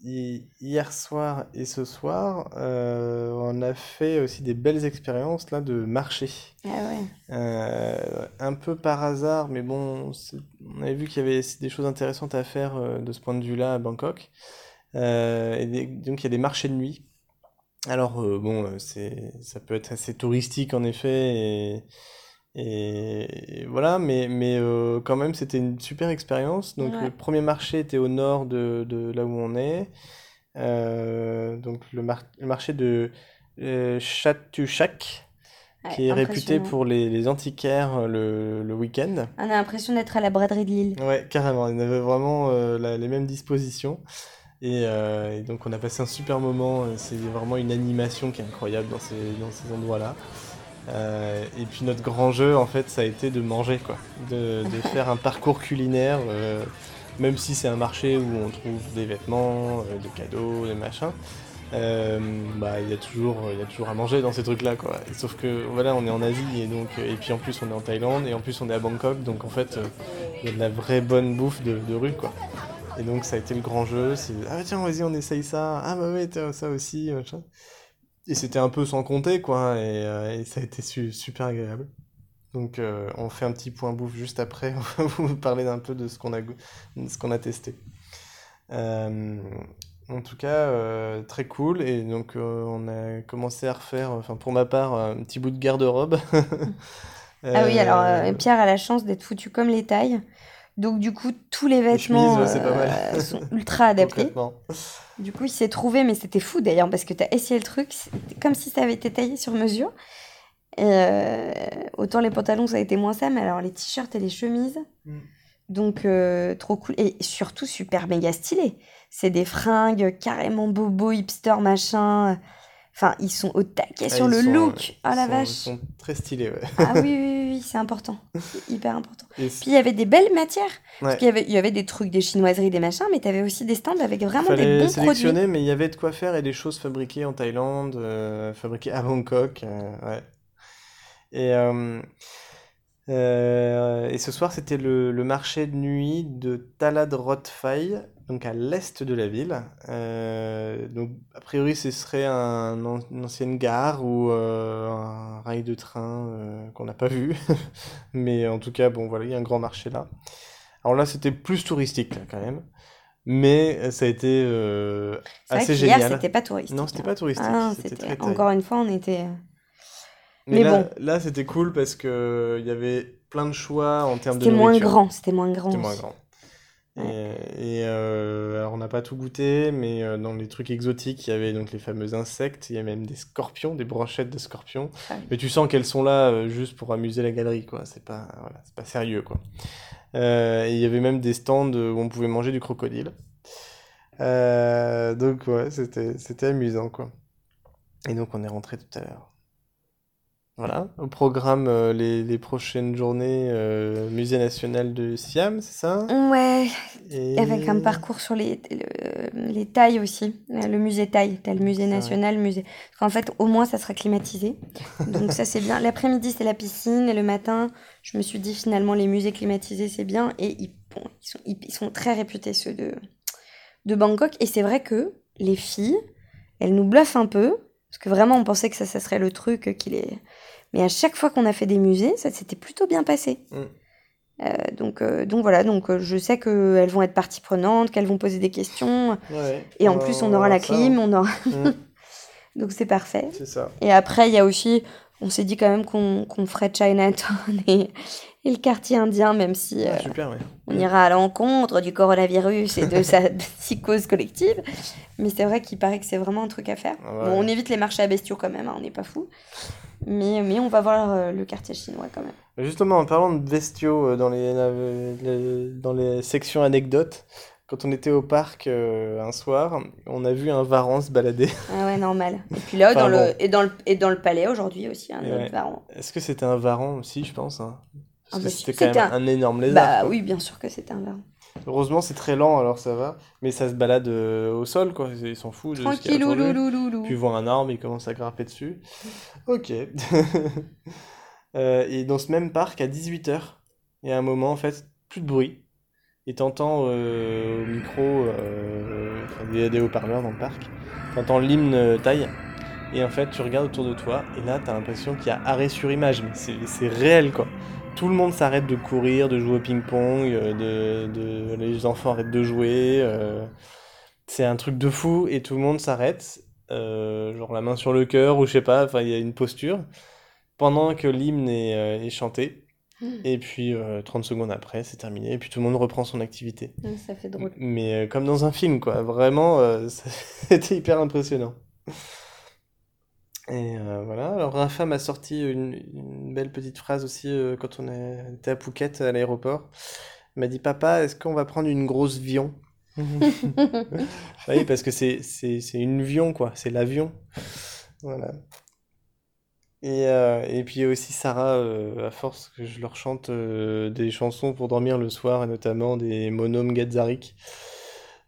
hi- hier soir et ce soir, euh, on a fait aussi des belles expériences là de marché. Ah ouais. Euh, un peu par hasard, mais bon, on avait vu qu'il y avait des choses intéressantes à faire euh, de ce point de vue-là à Bangkok. Euh, et des- donc il y a des marchés de nuit. Alors euh, bon, euh, c'est, ça peut être assez touristique en effet, et, voilà, mais, mais euh, quand même c'était une super expérience. Donc Ouais. le premier marché était au nord de, de là où on est. Euh, donc le, mar- le marché de euh, Chatuchak Ouais, qui est réputé pour les, les antiquaires le, le week-end. On a l'impression d'être à la braderie de Lille. Ouais, carrément, il avait vraiment la- les mêmes dispositions. Et, euh, et donc on a passé un super moment, euh, c'est vraiment une animation qui est incroyable dans ces, dans ces endroits-là. Euh, et puis notre grand jeu, en fait, ça a été de manger, quoi. De, de faire un parcours culinaire euh, même si c'est un marché où on trouve des vêtements, euh, des cadeaux, des machins, euh, bah il y a toujours il y a toujours à manger dans ces trucs là quoi. Et sauf que voilà, on est en Asie et donc et puis en plus on est en Thaïlande et en plus on est à Bangkok donc en fait il y a de la vraie bonne bouffe de, de rue quoi. Et donc ça a été le grand jeu, c'est ah tiens vas-y on essaye ça, ah bah ouais tiens, ça aussi machin. Et c'était un peu sans compter quoi et, euh, et ça a été su- super agréable. Donc euh, on fait un petit point bouffe juste après, on va vous parler d'un peu de ce qu'on a, go- de ce qu'on a testé. Euh, en tout cas, euh, très cool. Et donc on a commencé à refaire, enfin pour ma part, un petit bout de garde-robe. Ah oui, alors Pierre a la chance d'être foutu comme les tailles. Donc du coup, tous les Les chemises, vêtements euh, sont ultra adaptés. Du coup, il s'est trouvé, mais c'était fou d'ailleurs, parce que tu as essayé le truc, comme si ça avait été taillé sur mesure. Et euh, autant les pantalons, ça a été moins ça, mais alors les t-shirts et les chemises, Mm. donc euh, trop cool. Et surtout super méga stylé. C'est des fringues carrément bobo, hipster, machin. Enfin, ils sont au taquet Ah, sur le sont, look. Oh la sont- vache. Ils sont très stylés, ouais. Ah oui, oui, oui, oui, c'est important. C'est hyper important. Et Puis il y avait des belles matières. Parce Ouais. qu'il y avait, il y avait des trucs, des chinoiseries, des machins, mais tu avais aussi des stands avec vraiment des bons produits. sélectionner, mais il y avait de quoi faire et des choses fabriquées en Thaïlande, euh, fabriquées à Bangkok, euh, ouais. Et, euh, euh, et ce soir, c'était le, le marché de nuit de Talad Rothphai, donc à l'est de la ville. Euh, donc, a priori, ce serait un, une ancienne gare ou euh, un rail de train euh, qu'on n'a pas vu. Mais en tout cas, bon, voilà, il y a un grand marché là. Alors là, c'était plus touristique, là, quand même. Mais ça a été vrai assez génial. c'était pas touristique. Non, c'était hein. pas touristique, Ah non, très thaï. Encore une fois, on était. Mais Mais là, bon. là c'était cool parce que il y avait plein de choix en termes de C'était moins grand, c'était moins grand. C'était moins grand. Et, et, euh, alors on n'a pas tout goûté, mais euh, dans les trucs exotiques, il y avait donc les fameux insectes, il y a même des scorpions, des brochettes de scorpions. Ah oui. Mais tu sens qu'elles sont là euh, juste pour amuser la galerie, quoi. C'est pas, voilà, c'est pas sérieux, quoi. Euh, il y avait même des stands où on pouvait manger du crocodile. Euh, donc ouais, c'était, c'était amusant, quoi. Et donc on est rentré tout à l'heure. Voilà, au programme euh, les, les prochaines journées euh, Musée national de Siam, c'est ça? Ouais, Et... avec un parcours sur les, le- les tailles aussi. Le musée taille, t'as le musée national, musée. Parce qu'en fait, au moins, ça sera climatisé. Donc ça, c'est bien. L'après-midi, c'est la piscine. Et le matin, je me suis dit finalement, les musées climatisés, c'est bien. Et ils, bon, ils, sont, ils, ils sont très réputés, ceux de, de Bangkok. Et c'est vrai que les filles, elles nous bluffent un peu. Parce que vraiment, on pensait que ça, ça serait le truc qui les... Mais à chaque fois qu'on a fait des musées, ça s'était plutôt bien passé. Mm. Euh, donc, euh, donc voilà, donc euh, je sais qu'elles vont être partie prenante, qu'elles vont poser des questions. Ouais, Et en plus, on aura la clim, on aura... Mm, donc c'est parfait. c'est ça. Et après, il y a aussi, on s'est dit quand même qu'on qu'on ferait Chinatown et, et le quartier indien, même si euh, Ah, super, ouais. on ira à l'encontre du coronavirus et de sa psychose collective. Mais c'est vrai qu'il paraît que c'est vraiment un truc à faire. Ah ouais. Bon, on évite les marchés à bestiaux quand même, hein, on n'est pas fou. Mais, mais on va voir euh, le quartier chinois quand même. Justement, en parlant de bestiaux euh, dans les, euh, les- dans les sections anecdotes, quand on était au parc euh, un soir, on a vu un varan se balader. Ah ouais, normal. Et puis là, Enfin, dans, bon. le, et, dans le, et dans le palais aujourd'hui aussi, un Et autre ouais. varan. Est-ce que c'était un varan aussi, je pense hein? Parce Ah que bah, c'était si, quand même un énorme lézard. Bah quoi. oui, bien sûr que c'était un varan. Heureusement, c'est très lent, alors ça va. Mais ça se balade euh, au sol, quoi. Ils s'en foutent loulou, loulou. Puis il voit un arbre, il commence à grimper dessus. Ok. Euh, et dans ce même parc, à 18h, il y a un moment, en fait, plus de bruit. Et t'entends euh, au micro, euh, enfin, il y a des haut-parleurs dans le parc, t'entends l'hymne thaï. Et en fait, tu regardes autour de toi, et là, t'as l'impression qu'il y a arrêt sur image. Mais c'est c'est réel, quoi. Tout le monde s'arrête de courir, de jouer au ping-pong, euh, de, de- les enfants arrêtent de jouer. euh, c'est un truc de fou, et tout le monde s'arrête, euh, genre la main sur le cœur, ou je sais pas, enfin, il y a une posture, pendant que l'hymne est, est chanté. Hmm. Et puis, euh, 30 secondes après, c'est terminé, et puis tout le monde reprend son activité. Hum, Ça fait drôle. Mais comme dans un film, quoi. Vraiment, c'était hyper impressionnant. Et euh, voilà. Alors, Rafa m'a sorti une, une belle petite phrase aussi euh, quand on était à Phuket, à l'aéroport. Il m'a dit, Papa, est-ce qu'on va prendre une grosse vion? Oui, parce que c'est c'est c'est une vion, quoi. C'est l'avion. Voilà. Et, euh, et puis aussi Sarah, à force que je leur chante des chansons pour dormir le soir, et notamment des monomes gazzariques,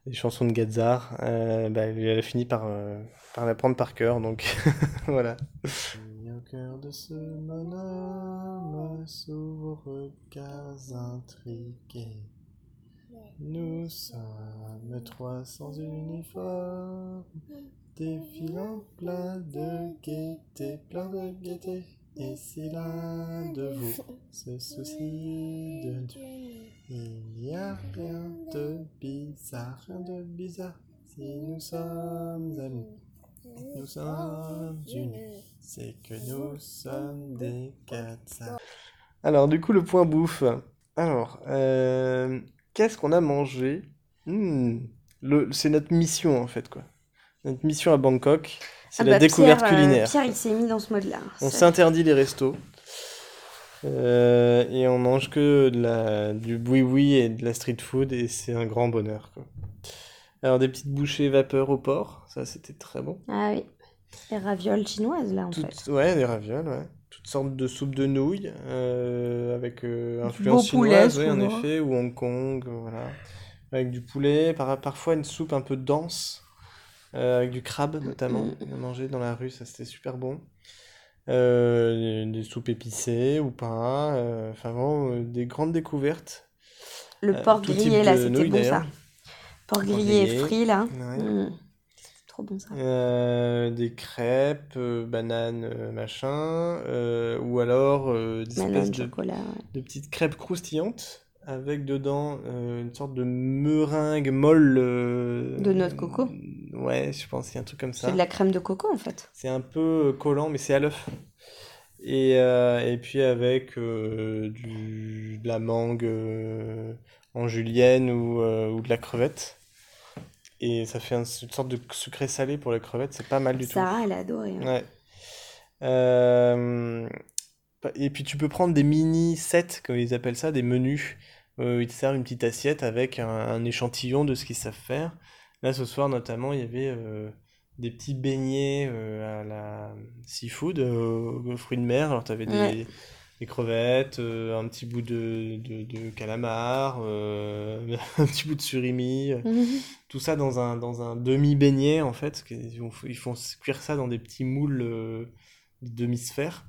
des chansons de Gazzar, euh, bah, elle a fini par, par l'apprendre par cœur, donc voilà. Au cœur de ce monome s'ouvrent regards intrigués. Nous sommes trois sans uniforme, défilant plein de gaieté, plein de gaieté. Et si l'un de vous se soucie de Dieu, il n'y a rien de bizarre, rien de bizarre. Si nous sommes amis, nous sommes unis, c'est que nous sommes des Katsas. Alors, du coup, le point bouffe. Alors, euh, qu'est-ce qu'on a mangé? Hmm, le- C'est notre mission, en fait, quoi. Notre mission à Bangkok, c'est Ah la bah, découverte Pierre, euh, culinaire. Pierre, il s'est mis dans ce mode-là. On s'interdit les restos. Euh, et on mange que de la, du boui-boui et de la street food et c'est un grand bonheur, quoi. Alors des petites bouchées vapeur au porc, ça c'était très bon. Ah oui. Les ravioles chinoises, là, en fait. Ouais, des ravioles, ouais. Toutes sortes de soupes de nouilles euh, avec euh, influence beau poulet, chinoise, oui, en souvent. effet, ou Hong Kong, voilà. Avec du poulet, par, parfois une soupe un peu dense, euh, avec du crabe notamment. Mm. On a mangé dans la rue, ça c'était super bon. Euh, des soupes épicées ou pas, euh, enfin vraiment des grandes découvertes. Le porc grillé, là, c'était bon, ça. Porc grillé et frit, là. Ouais. Mm. C'est trop bon, ça. Euh, des crêpes, euh, bananes, euh, machin, euh, ou alors des espèces de de, chocolat. ouais. de petites crêpes croustillantes avec dedans euh, une sorte de meringue molle. euh, De noix de coco. Ouais, je pense a un truc comme ça. C'est de la crème de coco, en fait. C'est un peu collant, mais c'est à l'œuf. Et, euh, et puis avec du, de la mangue en julienne ou, ou de la crevette. Et ça fait un- une sorte de sucré salé pour la crevette, c'est pas mal du tout. Sarah, elle a adoré. hein. Ouais. Euh, Et puis tu peux prendre des mini sets, comme ils appellent ça, des menus. Euh, ils te servent une petite assiette avec un, un échantillon de ce qu'ils savent faire. Là, ce soir, notamment, il y avait euh, des petits beignets euh, à la seafood, aux fruits de mer. Alors, tu avais des, Ouais. Des crevettes, euh, un petit bout de, de, de calamar, euh, un petit bout de surimi. Tout ça dans un, dans un demi-beignet, en fait. Ils font, ils font cuire ça dans des petits moules euh, de demi-sphère.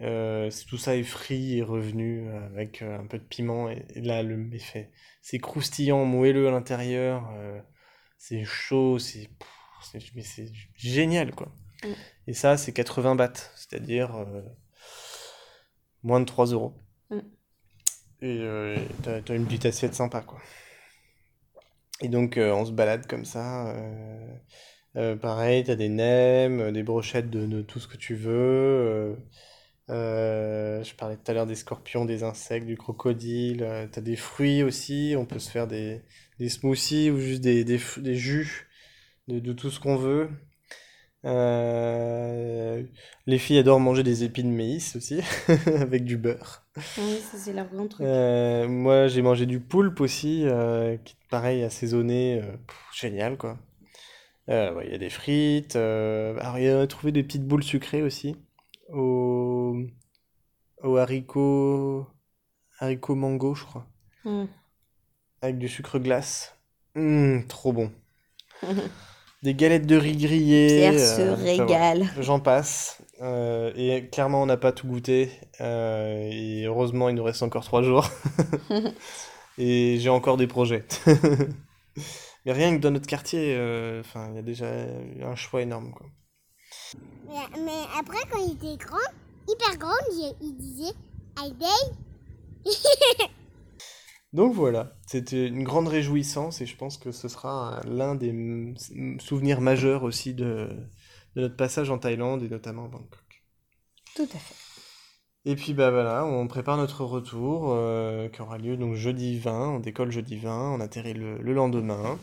Euh, tout ça est frit et revenu avec un peu de piment. Et, et là, le méfait. C'est croustillant, moelleux à l'intérieur. c'est chaud, c'est génial, quoi. Mm. Et ça, c'est 80 bahts, c'est-à-dire moins de 3 euros. Mm. Et euh, t'as, t'as une petite assiette sympa, quoi. Et donc, euh, on se balade comme ça. euh, euh, pareil, t'as des nems, des brochettes de, de tout ce que tu veux. je parlais tout à l'heure des scorpions, des insectes, du crocodile. t'as des fruits aussi. On peut se faire des, des smoothies ou juste des, des, des jus de, de tout ce qu'on veut. Euh, les filles adorent manger des épis de maïs aussi, avec du beurre. Oui, ça, c'est leur grand truc. Euh, moi, j'ai mangé du poulpe aussi, euh, qui est pareil, assaisonné, euh, pff, génial quoi. Ouais, il y a des frites. alors, il y a trouvé des petites boules sucrées aussi, au, au haricot, haricot mango, je crois, Mm. avec du sucre glace. Hum, trop bon. Des galettes de riz grillées. Pierre se euh, régale. J'en passe. Euh, et clairement, on n'a pas tout goûté. Euh, et heureusement, il nous reste encore trois jours. et j'ai encore des projets. Mais rien que dans notre quartier, euh, enfin, il y a déjà un choix énorme, quoi. Mais, mais après, quand il était grand, hyper grand, il, il disait I day. Donc voilà, c'était une grande réjouissance et je pense que ce sera l'un des souvenirs majeurs aussi de, de notre passage en Thaïlande et notamment à Bangkok. Tout à fait. Et puis bah voilà, on prépare notre retour euh, qui aura lieu donc jeudi 20, on décolle jeudi 20, on atterrit le, le lendemain.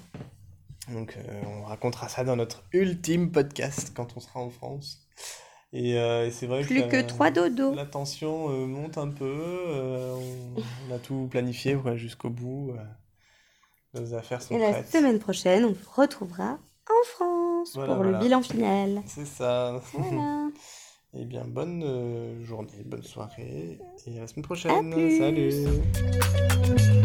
Donc euh, on racontera ça dans notre ultime podcast quand on sera en France. Et, euh, et c'est vrai Plus que, que la- trois dodos. La tension euh, monte un peu, euh, on, on a tout planifié ouais, jusqu'au bout. euh, nos affaires sont Et la semaine prochaine, on vous retrouvera en France Voilà, pour voilà. le bilan final. C'est ça. Voilà. Eh bien, bonne journée, bonne soirée et à la semaine prochaine. plus. Salut